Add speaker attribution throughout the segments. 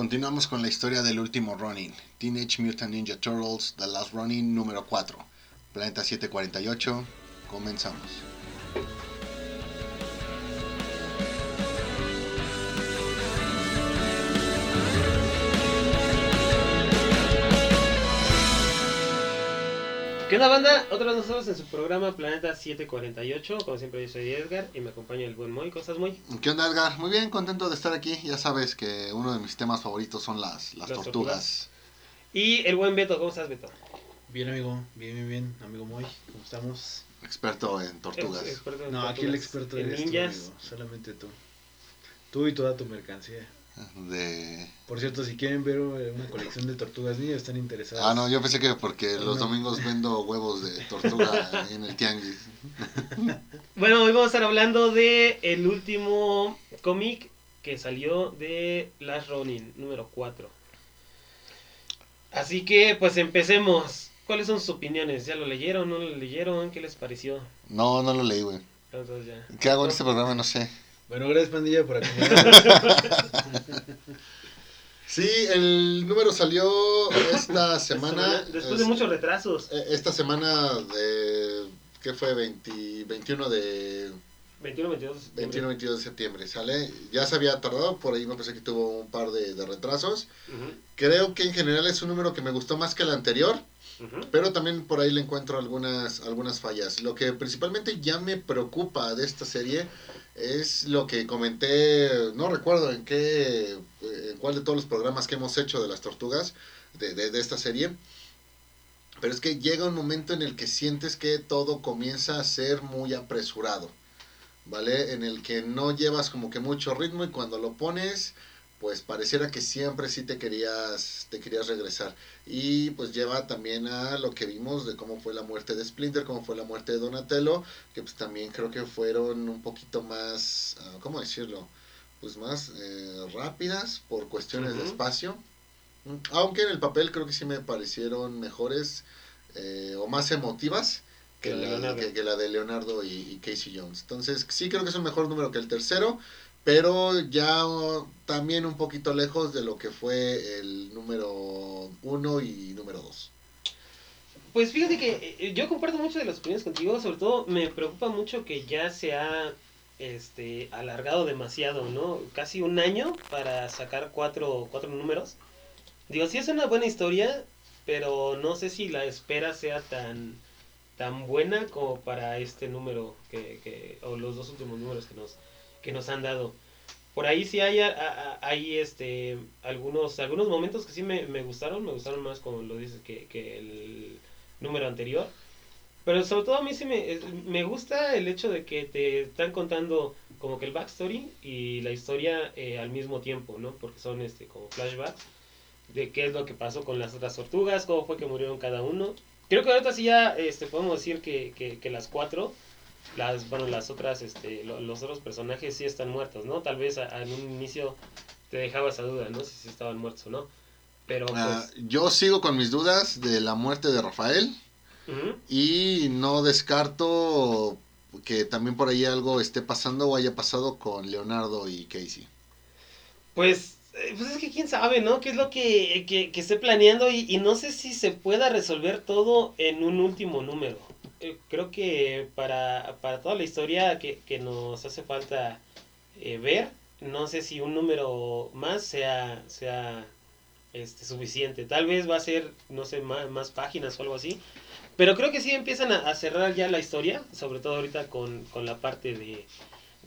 Speaker 1: Continuamos con la historia del último Ronin, Teenage Mutant Ninja Turtles, The Last Ronin número 4, Planeta 748, comenzamos.
Speaker 2: ¿Qué onda banda? Otra vez nosotros en su programa Planeta 748, como siempre yo soy Edgar y me acompaña el buen Moy, ¿cómo Moy?
Speaker 1: ¿Qué onda Edgar? Muy bien, contento de estar aquí, ya sabes que uno de mis temas favoritos son las, las,
Speaker 2: Las
Speaker 1: tortugas.
Speaker 2: Y el buen Beto, ¿cómo estás Beto?
Speaker 3: Bien, amigo, bien, bien, bien, amigo Moy, ¿cómo estamos?
Speaker 1: Experto en tortugas.
Speaker 2: Ex- experto en
Speaker 3: No, aquí el experto
Speaker 2: En
Speaker 3: eres tú,
Speaker 2: ninjas.
Speaker 3: amigo, solamente tú. Tú y toda tu mercancía.
Speaker 1: De...
Speaker 3: Por cierto, si quieren ver eh, una colección de tortugas ninja, están interesados.
Speaker 1: Ah, no, yo pensé que porque los
Speaker 3: No.
Speaker 1: domingos vendo huevos de tortuga en el tianguis.
Speaker 2: Bueno, hoy vamos a estar hablando de el último cómic que salió de Last Ronin, número 4. Así que, pues empecemos. ¿Cuáles son sus opiniones? ¿Ya lo leyeron? ¿No lo leyeron? ¿Qué les pareció?
Speaker 1: No, no lo leí, güey.
Speaker 2: Entonces ya.
Speaker 1: ¿Qué hago en este programa? No sé.
Speaker 3: Bueno, gracias, pandilla, por acompañarnos.
Speaker 1: Sí, el número salió esta semana.
Speaker 2: Después de
Speaker 1: es-
Speaker 2: muchos retrasos.
Speaker 1: eh, Esta semana de. ¿Qué fue? 20 21 de.
Speaker 2: 21, 22 de septiembre.
Speaker 1: 21 22 de septiembre, ¿sale? Ya se había tardado, por ahí me parece que tuvo un par de, de retrasos.
Speaker 2: Ujú,
Speaker 1: Creo que en general es un número que me gustó más que el anterior,
Speaker 2: ujú.
Speaker 1: pero también por ahí le encuentro algunas, algunas fallas. Lo que principalmente ya me preocupa de esta serie es lo que comenté, no recuerdo en qué, en cuál de todos los programas que hemos hecho de las tortugas, de, de, de esta serie, pero es que llega un momento en el que sientes que todo comienza a ser muy apresurado, ¿vale? En el que no llevas como que mucho ritmo y cuando lo pones, pues pareciera que siempre sí te querías, te querías regresar. Y pues lleva también a lo que vimos de cómo fue la muerte de Splinter, cómo fue la muerte de Donatello, que pues también creo que fueron un poquito más, ah, ¿cómo decirlo? Pues más eh, rápidas por cuestiones de
Speaker 2: Ujú.
Speaker 1: espacio. Mm, Aunque en el papel creo que sí me parecieron mejores eh, o más emotivas que
Speaker 2: Que la de
Speaker 1: la,
Speaker 2: Leonardo.
Speaker 1: que, que la de Leonardo y, y Casey Jones. Entonces sí creo que es un mejor número que el tercero, pero ya oh, también un poquito lejos de lo que fue el número uno y número dos.
Speaker 2: Pues fíjate que eh, yo comparto mucho de las opiniones contigo, sobre todo me preocupa mucho que ya se ha este, alargado demasiado, ¿no? Casi un año para sacar cuatro, cuatro números. Digo, sí es una buena historia, pero no sé si la espera sea tan, tan buena como para este número, que, que, o los dos últimos números que nos, que nos han dado. Por ahí sí hay, a- a- hay este, algunos, algunos momentos que sí me, me gustaron, me gustaron más como lo dices que, que el número anterior. Pero sobre todo a mí sí me, me gusta el hecho de que te están contando como que el backstory y la historia eh, al mismo tiempo, ¿no? Porque son este como flashbacks de qué es lo que pasó con las otras tortugas, cómo fue que murieron cada uno. Creo que ahorita sí ya este, podemos decir que, que, que las cuatro, las, bueno, las otras, este, lo- los otros personajes sí están muertos, ¿no? Tal vez a- a- en un inicio te dejaba esa duda, ¿no? Si, si estaban muertos o no. Pero pues...
Speaker 1: Ah, yo sigo con mis dudas de la muerte de Rafael y no descarto que también por ahí algo esté pasando o haya pasado con Leonardo y Casey.
Speaker 2: Pues, eh, pues es que quién sabe, ¿no? ¿Qué es lo que, que, que esté planeando? Y, y no sé si se pueda resolver todo en un último número. Eh, creo que para, para toda la historia que, que nos hace falta eh, ver, no sé si un número más sea, sea este, suficiente. Tal vez va a ser, no sé, más, más páginas o algo así. Pero creo que sí empiezan a, cerrar ya la historia, sobre todo ahorita con, con la parte de,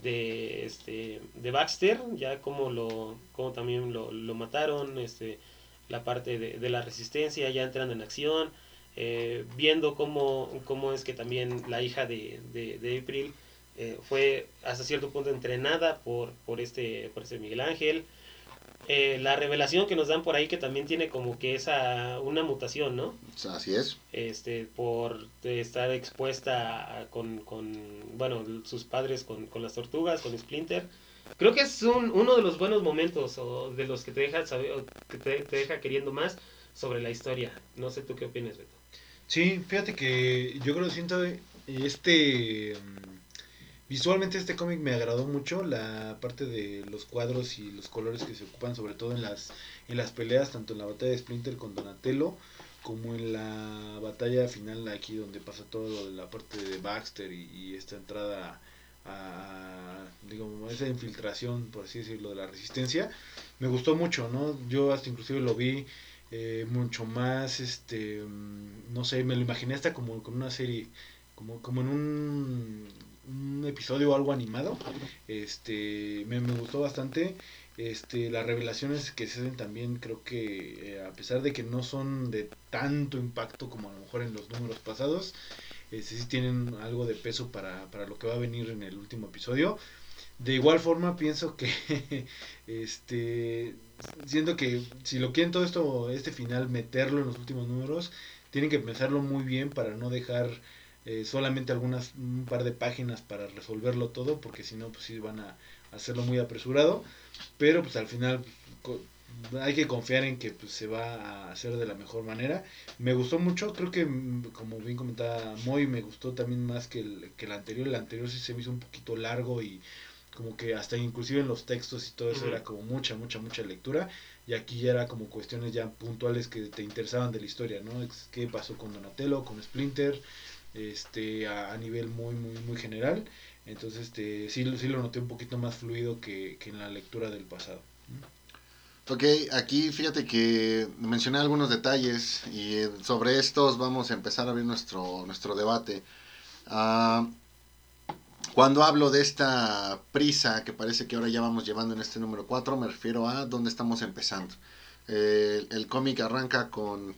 Speaker 2: de este de Baxter ya como lo como también lo, lo mataron este la parte de, de la resistencia ya entrando en acción eh, viendo cómo, cómo es que también la hija de, de, de April eh, fue hasta cierto punto entrenada por, por este por este Miguel Ángel. Eh, la revelación que nos dan por ahí que también tiene como que esa una mutación no
Speaker 1: así es.
Speaker 2: este por estar expuesta a- con, con bueno sus padres con, con las tortugas con Splinter. Creo que es un, uno de los buenos momentos o de los que te deja saber o que te, te deja queriendo más sobre la historia. No sé tú qué opinas Beto
Speaker 3: Sí, fíjate que yo creo siento este mm, Visualmente este cómic me agradó mucho, la parte de los cuadros y los colores que se ocupan sobre todo en las, en las peleas, tanto en la batalla de Splinter con Donatello, como en la batalla final aquí donde pasa todo lo de la parte de Baxter y, esta entrada a, digamos, esa infiltración, por así decirlo, de la resistencia, me gustó mucho, ¿no? Yo hasta inclusive lo vi eh, mucho más, este, mm, no sé, me lo imaginé hasta como con una serie, como, como en un, episodio o algo animado, este, me, me gustó bastante este, las revelaciones que se hacen también creo que eh, a pesar de que no son de tanto impacto como a lo mejor en los números pasados, este, sí tienen algo de peso para, para lo que va a venir en el último episodio. De igual forma pienso que este siento que si lo quieren todo esto este final meterlo en los últimos números tienen que pensarlo muy bien para no dejar eh, solamente algunas un par de páginas para resolverlo todo porque si no pues sí van a hacerlo muy apresurado pero pues al final hay que confiar en que pues, se va a hacer de la mejor manera. Me gustó mucho, creo que mm, como bien comentaba Moy, me gustó también más que el, que el anterior. El anterior sí se me hizo un poquito largo y como que hasta inclusive en los textos y todo eso era como mucha, mucha, mucha lectura. Y aquí ya era como cuestiones ya puntuales que te interesaban de la historia, ¿no? ¿Qué pasó con Donatello, con Splinter? Este, a, a nivel muy, muy, muy general. Entonces, este, sí, sí lo noté un poquito más fluido que, en la lectura del pasado.
Speaker 1: Ok, aquí fíjate que mencioné algunos detalles y sobre estos vamos a empezar a abrir nuestro, nuestro debate. Ah, cuando hablo de esta prisa que parece que ahora ya vamos llevando en este número 4, me refiero a dónde estamos empezando. Eh, el cómic arranca con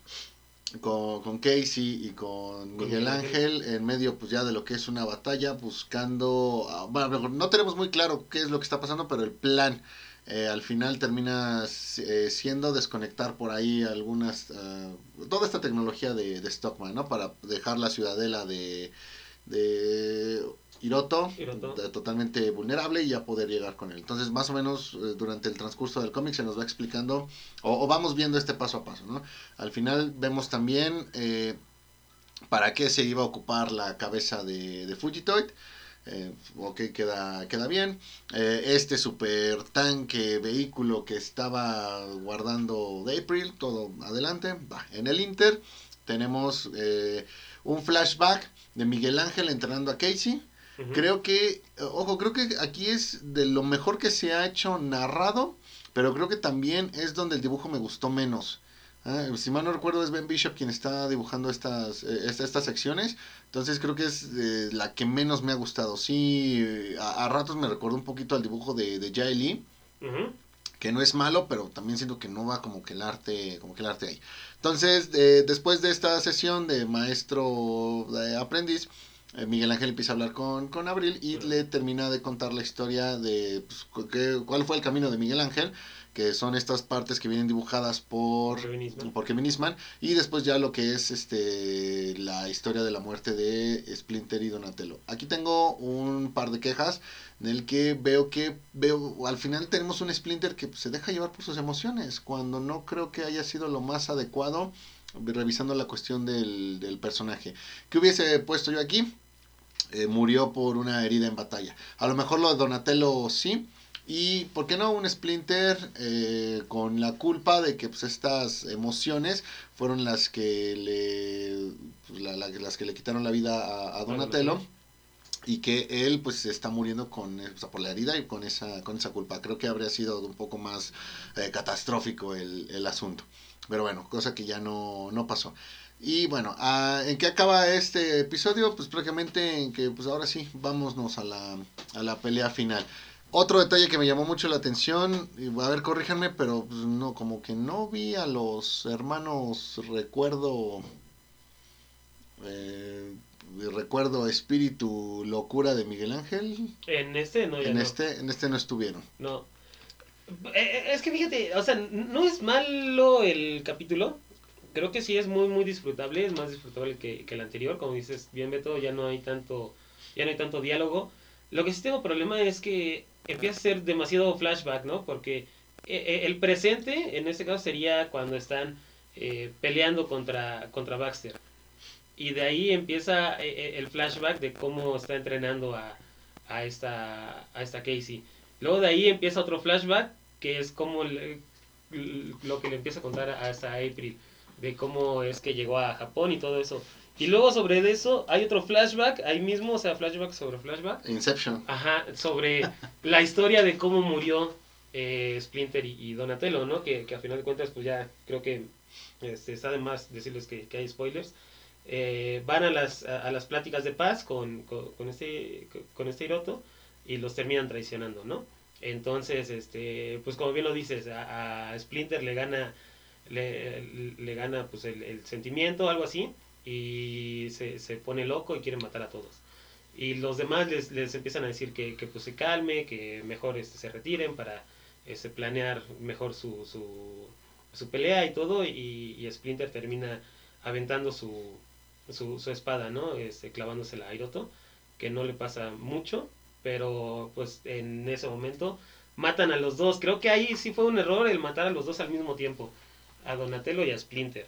Speaker 1: con, Casey y con Miguel Ángel en medio pues ya de lo que es una batalla buscando ah, bueno no tenemos muy claro qué es lo que está pasando pero el plan eh, al final termina eh, siendo desconectar por ahí algunas ah, toda esta tecnología de, de, Stockman no para dejar la ciudadela de de Hiroto, totalmente vulnerable y ya poder llegar con él. Entonces, más o menos eh, durante el transcurso del cómic se nos va explicando o, vamos viendo este paso a paso, ¿no? Al final vemos también eh, para qué se iba a ocupar la cabeza de, de Fugitoid. Eh, ok, queda, queda bien. Eh, este super tanque, vehículo que estaba guardando de April, todo adelante. Va. En el Inter tenemos un flashback de Miguel Ángel entrenando a Casey. Creo que, ojo, creo que aquí es de lo mejor que se ha hecho narrado, pero creo que también es donde el dibujo me gustó menos. Ah, si mal no recuerdo es Ben Bishop quien está dibujando estas, eh, estas secciones, entonces creo que es eh, la que menos me ha gustado. Sí, a, ratos me recordó un poquito al dibujo de, de Jay Lee, que no es malo, pero también siento que no va como que el arte, como que el arte ahí. Entonces, después de esta sesión de maestro de aprendiz, eh, Miguel Ángel empieza a hablar con, con Abril y le termina de contar la historia de pues, cuál fue el camino de Miguel Ángel, que son estas partes que vienen dibujadas por Kevin Eastman, y después ya lo que es este la historia de la muerte de Splinter y Donatello. Aquí tengo un par de quejas en el que veo que veo al final tenemos un Splinter que se deja llevar por sus emociones, cuando no creo que haya sido lo más adecuado revisando la cuestión del, del personaje. ¿Qué hubiese puesto yo aquí? Eh, murió por una herida en batalla. A lo mejor lo de Donatello sí. Y, ¿por qué no un Splinter eh, con la culpa de que pues, estas emociones fueron las que le, pues, las que le quitaron la vida a, Donatello? y que él pues está muriendo con por la herida y con esa con esa culpa creo que habría sido un poco más eh, catastrófico el, el, asunto pero bueno cosa que ya no, no pasó y bueno, ah, ¿en qué acaba este episodio? Pues prácticamente en que pues ahora sí, vámonos a la, a la pelea final. Otro detalle que me llamó mucho la atención, y a ver, corríjanme, pero pues, no, como que no vi a los hermanos recuerdo, eh, recuerdo espíritu locura de Miguel Ángel.
Speaker 2: En este no,
Speaker 1: en este, en este no estuvieron.
Speaker 2: No. Eh, eh, es que fíjate, o sea, no es malo el capítulo, creo que sí es muy, muy disfrutable, es más disfrutable que, el anterior, como dices bien Beto, ya no hay tanto, ya no hay tanto diálogo. Lo que sí tengo problema es que empieza a ser demasiado flashback, ¿no? Porque eh, el presente, en este caso, sería cuando están eh, peleando contra, contra Baxter. Y de ahí empieza el flashback de cómo está entrenando a, a esta, a esta Casey. Luego de ahí empieza otro flashback, que es como le- lo que le empieza a contar a esta April, de cómo es que llegó a Japón y todo eso. Y luego sobre eso hay otro flashback, ahí mismo, o sea, flashback sobre flashback.
Speaker 1: Inception.
Speaker 2: Ajá, sobre la historia de cómo murió eh, Splinter y, y Donatello, ¿no? Que, que a final de cuentas, pues ya creo que este, está de más decirles que, que hay spoilers. Eh, van a las, a, a las pláticas de paz con, con, con este, con este Hiroto y los terminan traicionando, ¿no? Entonces, este, pues como bien lo dices, a, Splinter le gana, le, le gana pues el, sentimiento, algo así, y se, se pone loco y quiere matar a todos. Y los demás les, les empiezan a decir que, que, pues se calme, que mejor este, se retiren para este, planear mejor su, su, su pelea y todo. Y, Splinter termina aventando su, su, espada, ¿no? Este, clavándosela a que no le pasa mucho, pero pues en ese momento matan a los dos. Creo que ahí sí fue un error el matar a los dos al mismo tiempo, a Donatello y a Splinter.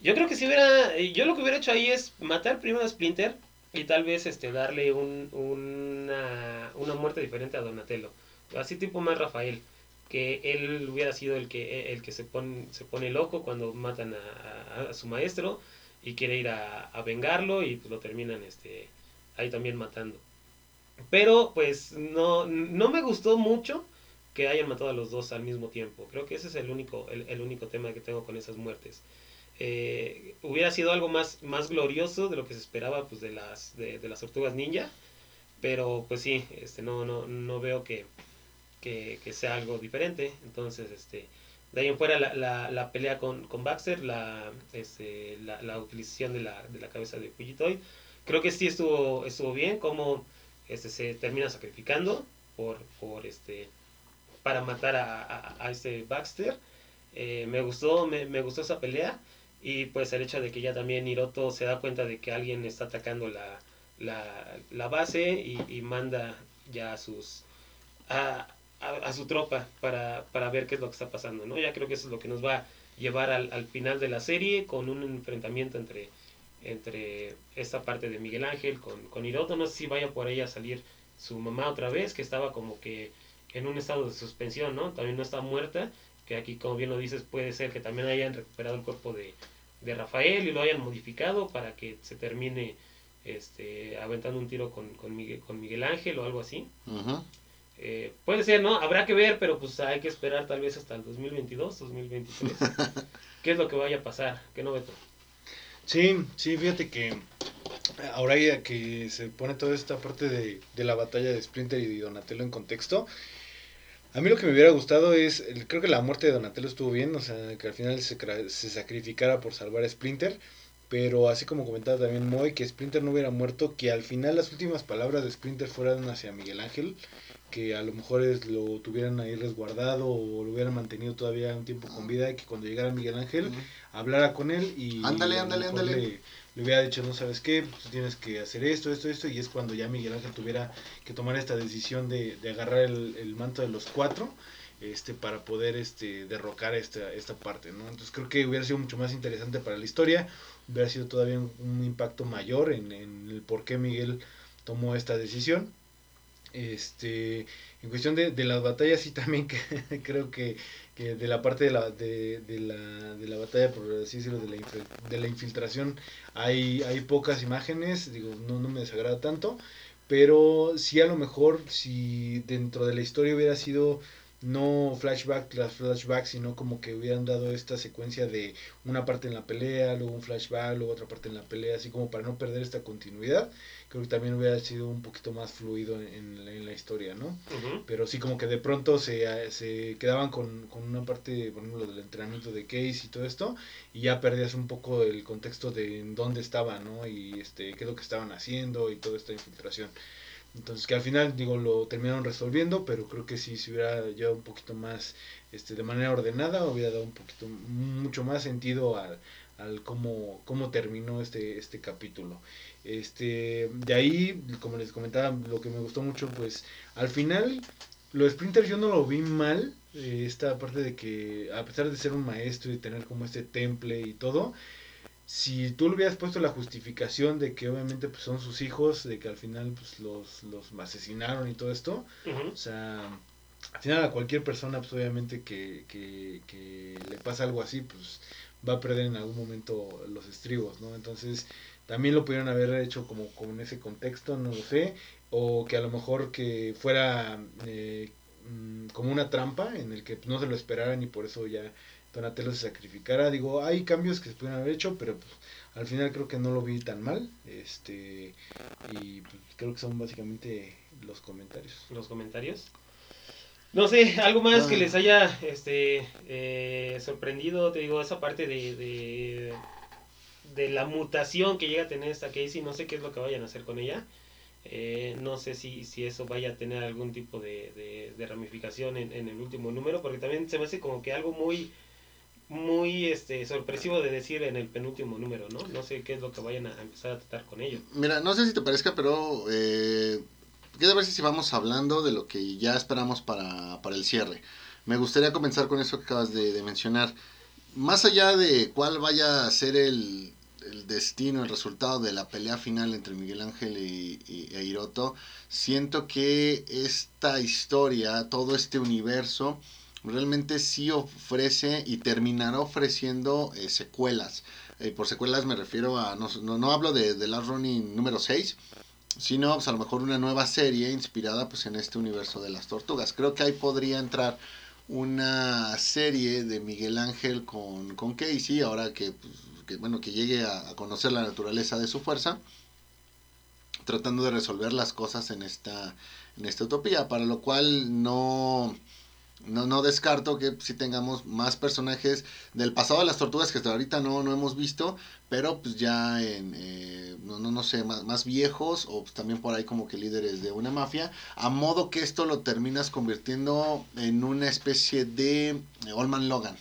Speaker 2: Yo creo que si hubiera, yo lo que hubiera hecho ahí es matar primero a Splinter y tal vez este darle un, una, una muerte diferente a Donatello. Así tipo más Rafael, que él hubiera sido el que el que se pone se pone loco cuando matan a, su maestro y quiere ir a, a vengarlo y pues lo terminan este ahí también matando. Pero pues no no me gustó mucho que hayan matado a los dos al mismo tiempo. Creo que ese es el único el, el único tema que tengo con esas muertes. Eh, hubiera sido algo más, más glorioso de lo que se esperaba pues, de, las, de, de las tortugas ninja. Pero pues sí, este, no, no, no veo que, que, que sea algo diferente. Entonces, este, de ahí en fuera la, la, la pelea con, con Baxter, la, este, la, la utilización de la, de la cabeza de Fujitoy. Creo que sí estuvo, estuvo bien, como este, se termina sacrificando por, por este, para matar a, a, a este Baxter. Eh, me gustó, me, me gustó esa pelea. Y pues el hecho de que ya también Hiroto se da cuenta de que alguien está atacando la, la, la base y, manda ya a sus a, a, su tropa para, para ver qué es lo que está pasando, ¿no? Ya creo que eso es lo que nos va a llevar al final de la serie con un enfrentamiento entre, entre esta parte de Miguel Ángel con, con Hiroto. No sé si vaya por ahí a salir su mamá otra vez, que estaba como que en un estado de suspensión, ¿no? También no está muerta, que aquí, como bien lo dices, puede ser que también hayan recuperado el cuerpo de, de Rafael y lo hayan modificado para que se termine este, aventando un tiro con, con, Miguel, con Miguel Ángel o algo así. Eh, puede ser, ¿no? Habrá que ver, pero pues hay que esperar tal vez hasta el 2022, 2023. ¿Qué es lo que vaya a pasar? ¿Qué no, Beto?
Speaker 3: Sí, sí, fíjate que ahora ya que se pone toda esta parte de, de la batalla de Splinter y Donatello en contexto, a mí lo que me hubiera gustado es, creo que la muerte de Donatello estuvo bien, o sea, que al final se, se sacrificara por salvar a Splinter, pero así como comentaba también Moy, que Splinter no hubiera muerto, que al final las últimas palabras de Splinter fueran hacia Miguel Ángel, que a lo mejor es, lo tuvieran ahí resguardado o lo hubieran mantenido todavía un tiempo con vida y que cuando llegara Miguel Ángel hablara con él y
Speaker 1: Ándale, ándale, ándale.
Speaker 3: Le, le hubiera dicho, no sabes qué, pues, tienes que hacer esto, esto, esto, y es cuando ya Miguel Ángel tuviera que tomar esta decisión de, de agarrar el, el manto de los cuatro este para poder este derrocar esta, esta parte, ¿no? Entonces creo que hubiera sido mucho más interesante para la historia, hubiera sido todavía un, un impacto mayor en, en el por qué Miguel tomó esta decisión. Este, en cuestión de, de las batallas, sí también que, creo que, que de la parte de la, de, de la, de la batalla, por así decirlo, de la, de la infiltración, hay, hay pocas imágenes, digo, no, no me desagrada tanto, pero sí a lo mejor si dentro de la historia hubiera sido no flashback tras flashback, sino como que hubieran dado esta secuencia de una parte en la pelea, luego un flashback, luego otra parte en la pelea, así como para no perder esta continuidad, creo que también hubiera sido un poquito más fluido en, en la, en la historia, ¿no? Pero sí como que de pronto se, se quedaban con, con una parte, por ejemplo, del entrenamiento de Case y todo esto, y ya perdías un poco el contexto de en dónde estaban, ¿no? Y este, qué es lo que estaban haciendo y toda esta infiltración. Entonces que al final, digo, lo terminaron resolviendo, pero creo que si se hubiera llevado un poquito más, este, de manera ordenada, hubiera dado un poquito, mucho más sentido al, al cómo, cómo terminó este, este capítulo. Este, de ahí, como les comentaba, lo que me gustó mucho, pues, al final, lo de Splinter yo no lo vi mal, eh, esta parte de que, a pesar de ser un maestro y tener como este temple y todo, si tú le hubieras puesto la justificación de que obviamente pues, son sus hijos, de que al final pues, los, los asesinaron y todo esto, o sea, al final a cualquier persona pues obviamente que, que, que le pasa algo así, pues va a perder en algún momento los estribos, ¿no? Entonces, también lo pudieron haber hecho como, como en ese contexto, no lo sé, o que a lo mejor que fuera eh, mm, como una trampa en el que no se lo esperaran y por eso ya Donatello se sacrificara. Digo, hay cambios que se pudieron haber hecho, pero pues, al final creo que no lo vi tan mal. Este y pues, creo que son básicamente los comentarios.
Speaker 2: Los comentarios. No sé, algo más que les haya este eh, sorprendido, te digo, esa parte de, de, la mutación que llega a tener esta Casey, no sé qué es lo que vayan a hacer con ella. Eh, no sé si, si eso vaya a tener algún tipo de, de, ramificación en, en, el último número, porque también se me hace como que algo muy muy este sorpresivo de decir en el penúltimo número, ¿no? No sé qué es lo que vayan a empezar a tratar con ello.
Speaker 1: Mira, no sé si te parezca, pero eh, queda ver si vamos hablando de lo que ya esperamos para, para el cierre. Me gustaría comenzar con eso que acabas de, mencionar. Más allá de cuál vaya a ser el, el, destino, el resultado de la pelea final entre Miguel Ángel y, y, e Hiroto, siento que esta historia, todo este universo, realmente sí ofrece y terminará ofreciendo eh, secuelas. Eh, por secuelas me refiero a, no, no, hablo de, de Last Running número 6, sino pues, a lo mejor una nueva serie inspirada pues en este universo de las tortugas. Creo que ahí podría entrar una serie de Miguel Ángel con, con Casey, ahora que, pues, que bueno, que llegue a, a, conocer la naturaleza de su fuerza, tratando de resolver las cosas en esta, en esta utopía, para lo cual no no, no descarto que si tengamos más personajes del pasado de las tortugas que hasta ahorita no, no hemos visto, pero pues ya en, eh, no, no, no, sé, más, más viejos o pues también por ahí como que líderes de una mafia, a modo que esto lo terminas convirtiendo en una especie de Olman Logan.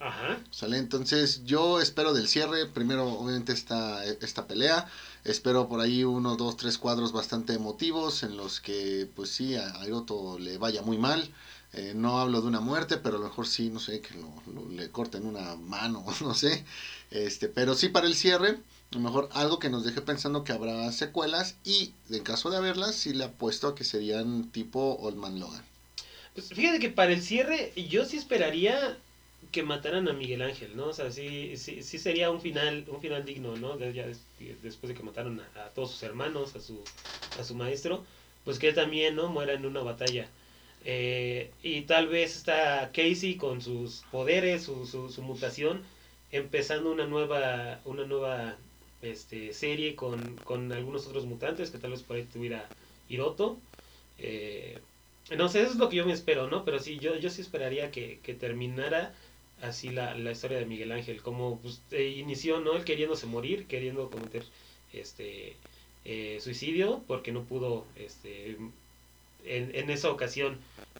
Speaker 1: Ajá. ¿Sale? Entonces yo espero del cierre, primero obviamente esta, esta pelea, espero por ahí uno, dos, tres cuadros bastante emotivos en los que pues sí, a Hiroto le vaya muy mal. Eh, no hablo de una muerte, pero a lo mejor sí, no sé, que lo, le corten una mano, no sé. Este, pero sí para el cierre, a lo mejor algo que nos deje pensando que habrá secuelas y en caso de haberlas, sí le apuesto a que serían tipo Old Man Logan.
Speaker 2: Pues fíjate que para el cierre yo sí esperaría que mataran a Miguel Ángel, ¿no? O sea, sí, sí, sí sería un final, un final digno, ¿no? después de que mataron a, todos sus hermanos, a su, a su maestro, pues que también, ¿no? Muera en una batalla. Eh, y tal vez está Casey con sus poderes, su, su, mutación, empezando una nueva, una nueva este, serie con, con, algunos otros mutantes que tal vez por ahí tuviera Hiroto. Eh, no sé, eso es lo que yo me espero, ¿no? Pero sí, yo, yo sí esperaría que, que terminara así la, la, historia de Miguel Ángel, como pues, eh, inició, ¿no? Él queriéndose morir, queriendo cometer este suicidio porque no pudo este en, en esa ocasión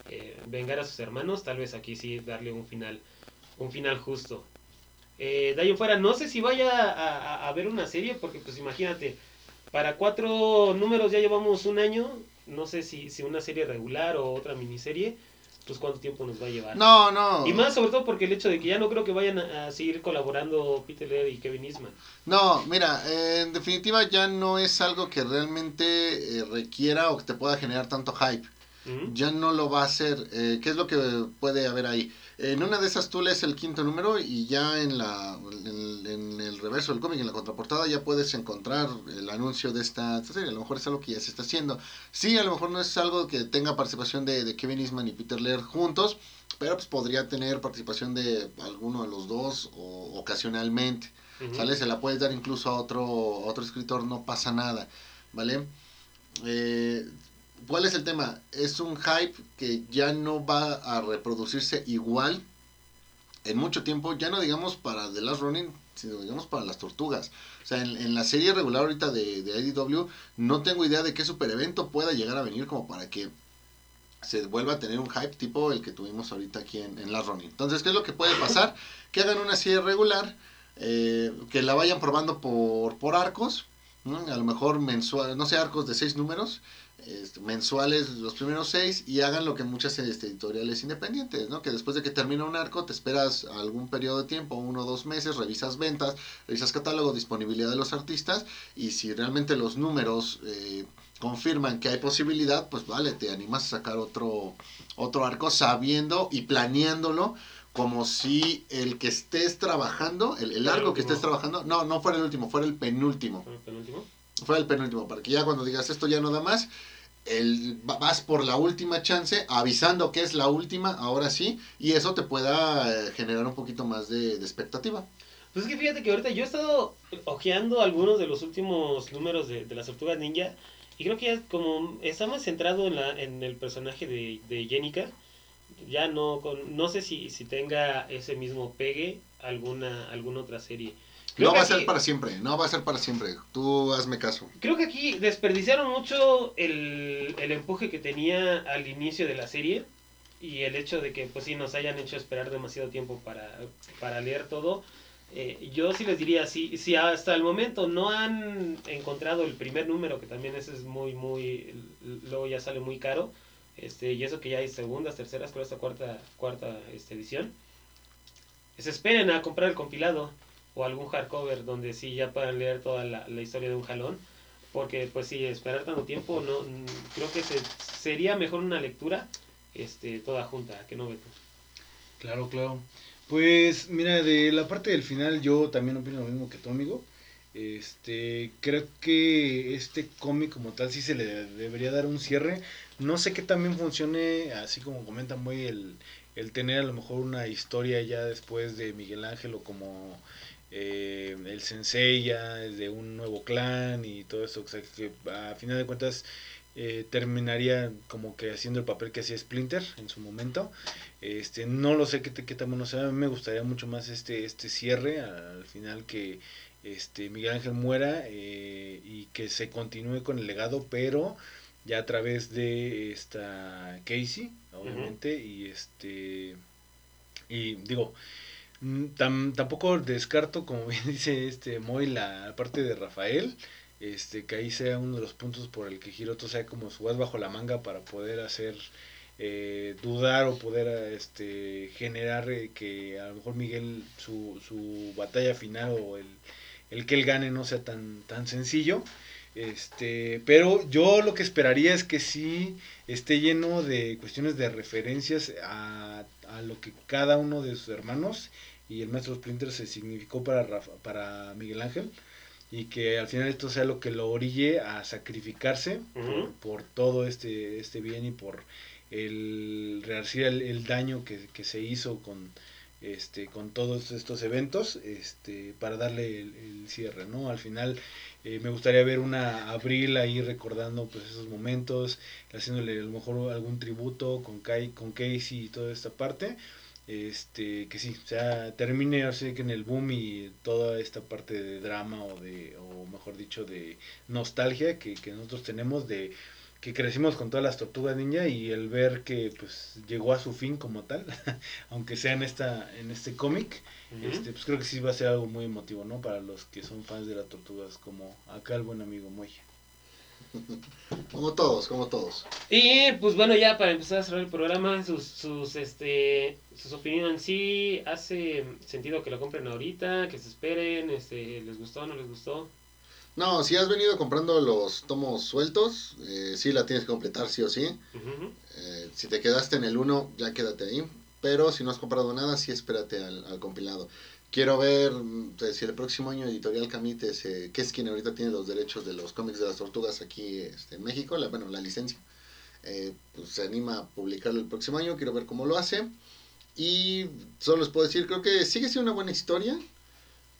Speaker 2: eh, vengar a sus hermanos, tal vez aquí sí darle un final, un final justo. Eh, de ahí fuera, no sé si vaya a, a, ver una serie, porque pues imagínate, para cuatro números ya llevamos un año, no sé si, si una serie regular o otra miniserie, pues cuánto tiempo nos va a llevar.
Speaker 1: No, no.
Speaker 2: Y más sobre todo porque el hecho de que ya no creo que vayan a, seguir colaborando Peter Laird y Kevin Eastman.
Speaker 1: No, mira, en definitiva ya no es algo que realmente eh, requiera o que te pueda generar tanto hype. Ya no lo va a hacer. Eh, ¿Qué es lo que puede haber ahí? En una de esas tú lees el quinto número y ya en, la, en, el reverso del cómic, en la contraportada, ya puedes encontrar el anuncio de esta, serie. A lo mejor es algo que ya se está haciendo. Sí, a lo mejor no es algo que tenga participación de, de Kevin Eastman y Peter Laird juntos, pero pues podría tener participación de alguno de los dos o ocasionalmente. ¿Sale? Se la puedes dar incluso a otro, a otro escritor, no pasa nada. ¿Vale? Eh, ¿Cuál es el tema? Es un hype que ya no va a reproducirse igual en mucho tiempo, ya no digamos para The Last Running, sino digamos para las tortugas. O sea, en, la serie regular ahorita de, IDW, no tengo idea de qué super evento pueda llegar a venir como para que se vuelva a tener un hype tipo el que tuvimos ahorita aquí en, en Last Running. Entonces, ¿qué es lo que puede pasar? Que hagan una serie regular, eh, que la vayan probando por, por arcos, a lo mejor mensual, no sé, arcos de seis números, mensuales los primeros seis y hagan lo que muchas este, editoriales independientes, ¿no? Que después de que termina un arco te esperas algún periodo de tiempo, uno o dos meses, revisas ventas, revisas catálogo, disponibilidad de los artistas y si realmente los números eh, confirman que hay posibilidad, pues vale, te animas a sacar otro, otro arco sabiendo y planeándolo como si el que estés trabajando, el, el arco que estés trabajando, no, no fuera el último, fuera el penúltimo.
Speaker 2: ¿El penúltimo?
Speaker 1: Fue el penúltimo, para que ya cuando digas esto ya no da más, el, vas por la última chance, avisando que es la última, ahora sí, y eso te pueda eh, generar un poquito más de, expectativa.
Speaker 2: Pues es que fíjate que ahorita yo he estado ojeando algunos de los últimos números de, de las tortugas ninja, y creo que ya como está más centrado en, la, en el personaje de, de Jenica, ya no, con, no sé si, si tenga ese mismo pegue alguna, alguna otra serie.
Speaker 1: Creo no va aquí, a ser para siempre, no va a ser para siempre. Tú hazme caso.
Speaker 2: Creo que aquí desperdiciaron mucho el, el empuje que tenía al inicio de la serie y el hecho de que pues sí nos hayan hecho esperar demasiado tiempo para, para leer todo. Eh, yo sí les diría, si, si hasta el momento no han encontrado el primer número, que también ese es muy, muy, luego ya sale muy caro, este, y eso que ya hay segundas, terceras, creo esta cuarta, cuarta este, edición, se esperen a comprar el compilado o algún hardcover donde sí ya puedan leer toda la, la, historia de un jalón. Porque pues sí, esperar tanto tiempo, no creo que se, sería mejor una lectura este toda junta, que no veto.
Speaker 3: Claro, claro. Pues mira, de la parte del final yo también opino lo mismo que tu amigo. Este, creo que este cómic como tal sí se le debería dar un cierre. No sé qué también funcione, así como comenta muy el, el tener a lo mejor una historia ya después de Miguel Ángel o como eh, el sensei ya de un nuevo clan y todo eso, o sea, que a final de cuentas eh, terminaría como que haciendo el papel que hacía Splinter en su momento. Este, no lo sé qué, qué tan bueno sea, a mí me gustaría mucho más este, este cierre al final que este Miguel Ángel muera eh, y que se continúe con el legado, pero ya a través de esta Casey, obviamente, uh -huh. y este y digo, Tam, tampoco descarto, como bien dice este Moy, la parte de Rafael, este, que ahí sea uno de los puntos por el que Hiroto sea como su as bajo la manga para poder hacer eh, dudar o poder este, generar eh, que a lo mejor Miguel su, su batalla final o el, el que él gane no sea tan, tan sencillo. Este, pero yo lo que esperaría es que sí esté lleno de cuestiones de referencias a, a lo que cada uno de sus hermanos y el maestro Splinter se significó para, Rafa, para Miguel Ángel y que al final esto sea lo que lo orille a sacrificarse uh -huh. por, por, todo este, este bien y por el rearcir el, el daño que, que, se hizo con este con todos estos eventos este para darle el, el cierre no al final eh, me gustaría ver una Abril ahí recordando pues esos momentos haciéndole a lo mejor algún tributo con Kai, con Casey y toda esta parte este que sí o sea termine así que en el boom y toda esta parte de drama o de o mejor dicho de nostalgia que, que nosotros tenemos de que crecimos con todas las tortugas ninja y el ver que pues llegó a su fin como tal aunque sea en esta en este cómic uh -huh. este pues creo que sí va a ser algo muy emotivo no para los que son fans de las tortugas como acá el buen amigo Moya
Speaker 1: como todos, como todos.
Speaker 2: Y pues bueno, ya para empezar a cerrar el programa, sus, sus, este, sus opiniones sí hace sentido que lo compren ahorita, que se esperen, este, les gustó, no les gustó.
Speaker 1: No, si has venido comprando los tomos sueltos, eh, sí la tienes que completar sí o sí. Uh -huh. eh, si te quedaste en el 1, ya quédate ahí. Pero si no has comprado nada, sí espérate al, al compilado. Quiero ver si el próximo año Editorial Camites, eh, que es quien ahorita tiene los derechos de los cómics de las tortugas aquí este, en México, la, bueno, la licencia, eh, pues se anima a publicarlo el próximo año. Quiero ver cómo lo hace. Y solo les puedo decir, creo que sigue siendo una buena historia,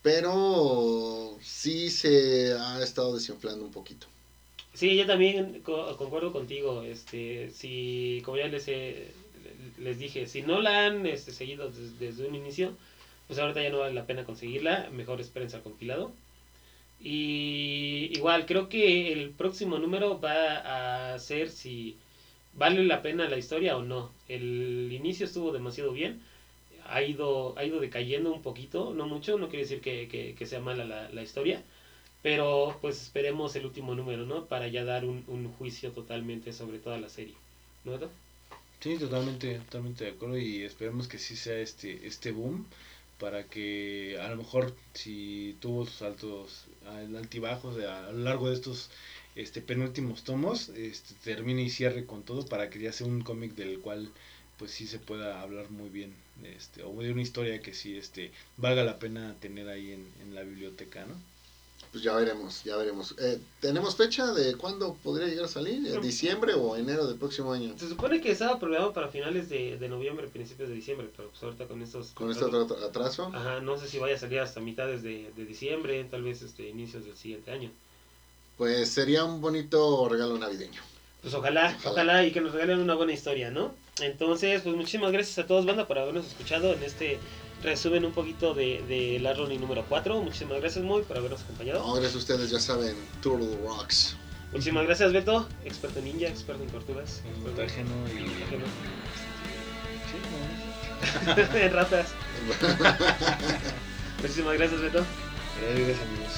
Speaker 1: pero sí se ha estado desinflando un poquito.
Speaker 2: Sí, yo también co concuerdo contigo. Este, si, como ya les, he, les dije, si no la han este, seguido desde, desde un inicio, pues ahorita ya no vale la pena conseguirla, mejor espérense al compilado. Y igual, creo que el próximo número va a ser si vale la pena la historia o no. El inicio estuvo demasiado bien, ha ido, ha ido decayendo un poquito, no mucho, no quiere decir que, que, que sea mala la, la, historia, Pero pues esperemos el último número, ¿no? Para ya dar un, un juicio totalmente sobre toda la serie. ¿No?
Speaker 3: Sí, totalmente, totalmente de acuerdo y esperemos que sí sea este, este boom para que a lo mejor si tuvo sus altos al- altibajos a lo largo de estos este penúltimos tomos este, termine y cierre con todo para que ya sea un cómic del cual pues sí se pueda hablar muy bien este o de una historia que sí este valga la pena tener ahí en, en la biblioteca no
Speaker 1: Pues ya veremos, ya veremos. Eh, ¿Tenemos fecha de cuándo podría llegar a salir? ¿En ¿Diciembre o enero del próximo año?
Speaker 2: Se supone que estaba programado para finales de, de noviembre, principios de diciembre, pero pues ahorita con estos...
Speaker 1: Con este otro atraso.
Speaker 2: Ajá, no sé si vaya a salir hasta mitades de, de diciembre, tal vez este inicios del siguiente año.
Speaker 1: Pues sería un bonito regalo navideño.
Speaker 2: Pues ojalá,
Speaker 1: Ojalá.
Speaker 2: ojalá, y que nos regalen una buena historia, ¿no? Entonces, pues muchísimas gracias a todos, banda, por habernos escuchado en este resumen un poquito de, de la Ronnie número 4. Muchísimas gracias, Muy, por habernos acompañado.
Speaker 1: No, gracias a ustedes, ya saben, Turtle Rocks.
Speaker 2: Muchísimas gracias, Beto, experto ninja, experto en tortugas,
Speaker 3: en
Speaker 2: experto
Speaker 3: mutágeno y
Speaker 2: mutágeno.
Speaker 3: sí, no,
Speaker 2: en ratas. Muchísimas gracias, Beto.
Speaker 3: gracias amigos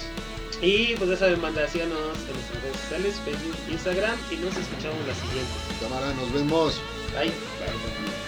Speaker 2: Y pues ya saben, banda, síganos en nuestras redes sociales, Facebook, Instagram, y nos escuchamos la siguiente.
Speaker 1: Cámara, nos vemos.
Speaker 2: Bye.
Speaker 3: Bye, bye.